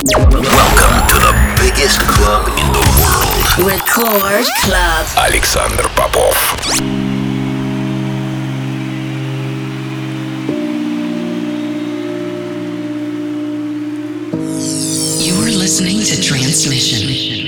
Welcome to the biggest club in the world. Record Club. Александр Попов. You're listening to Transmission.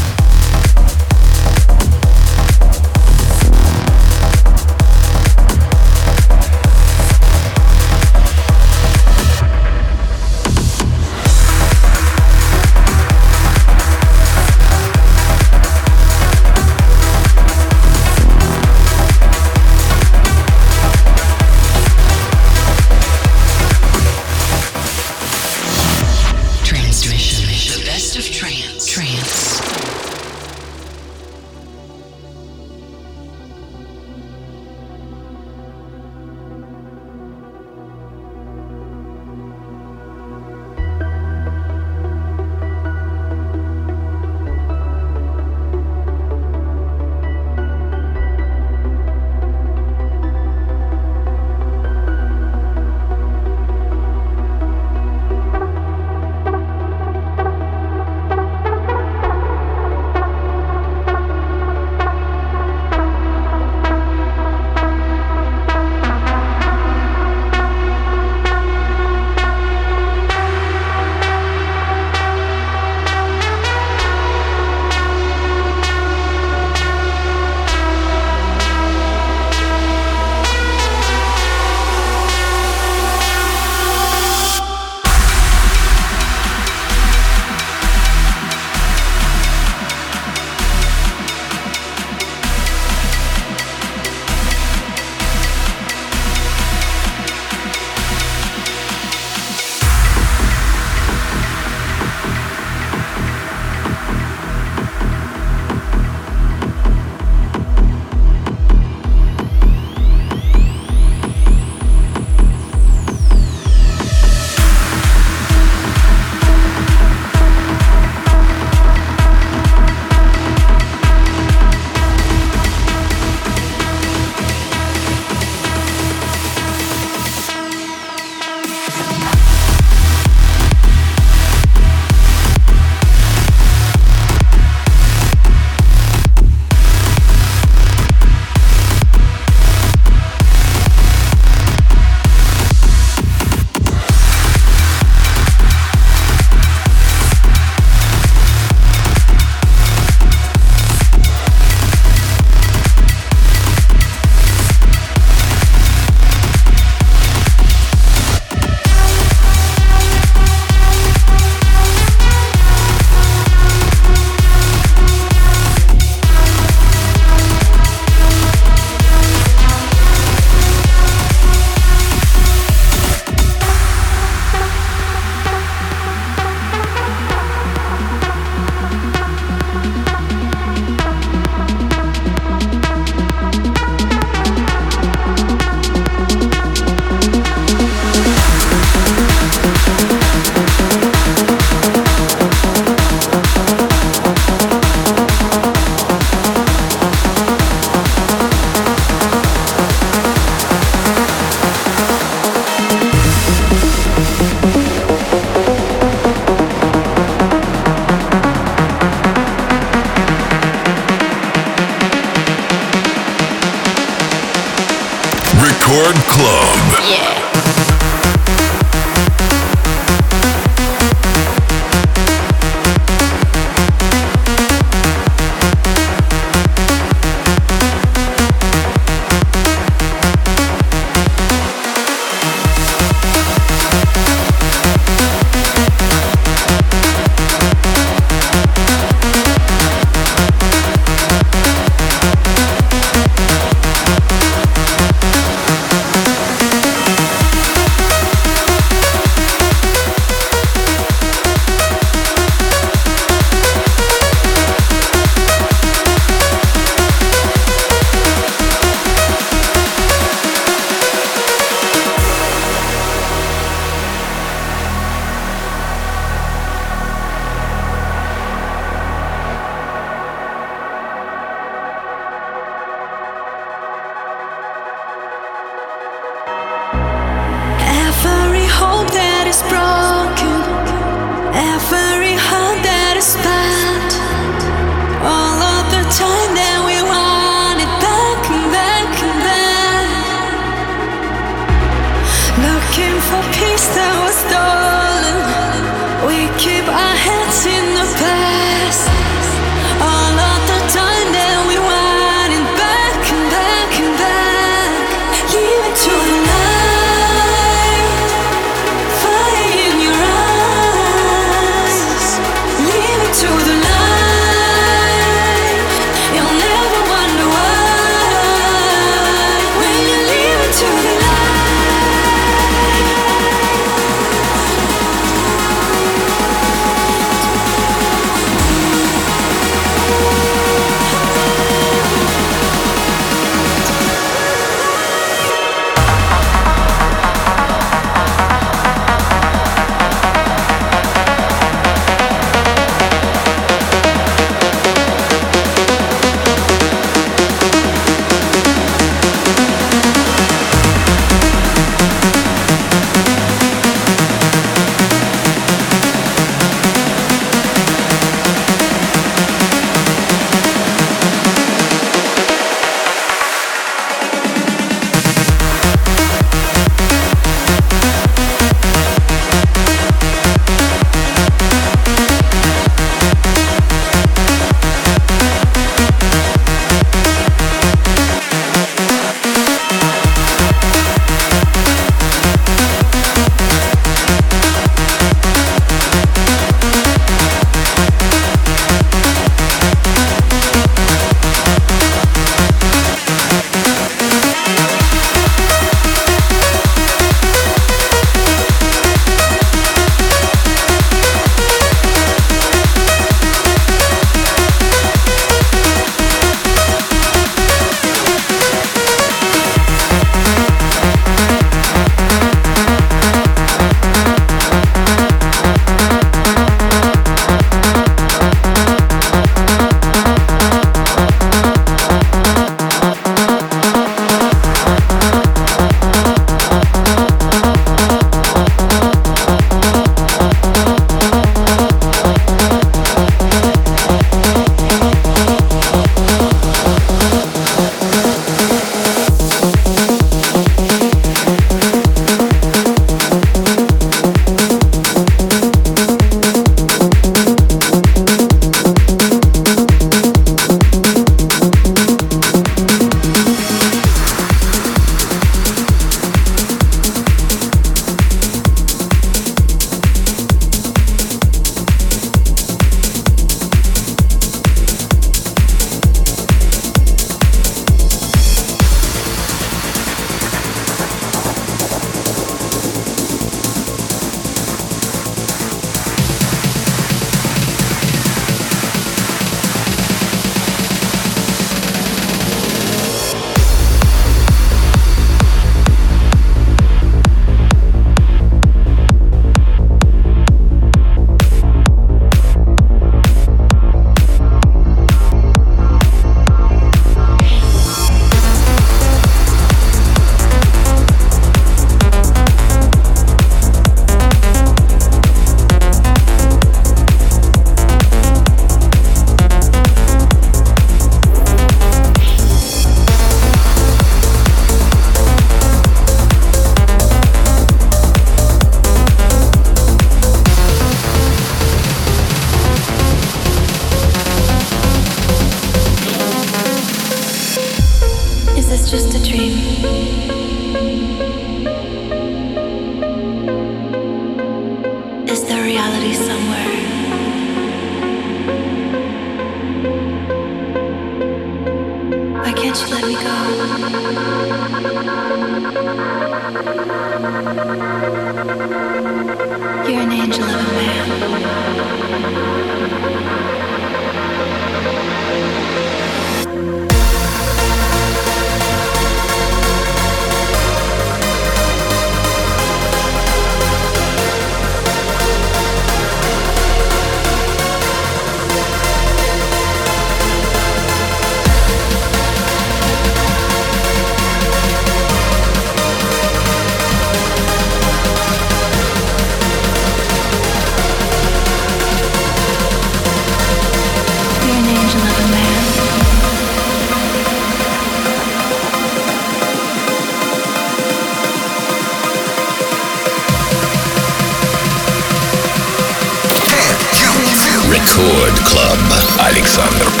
Александр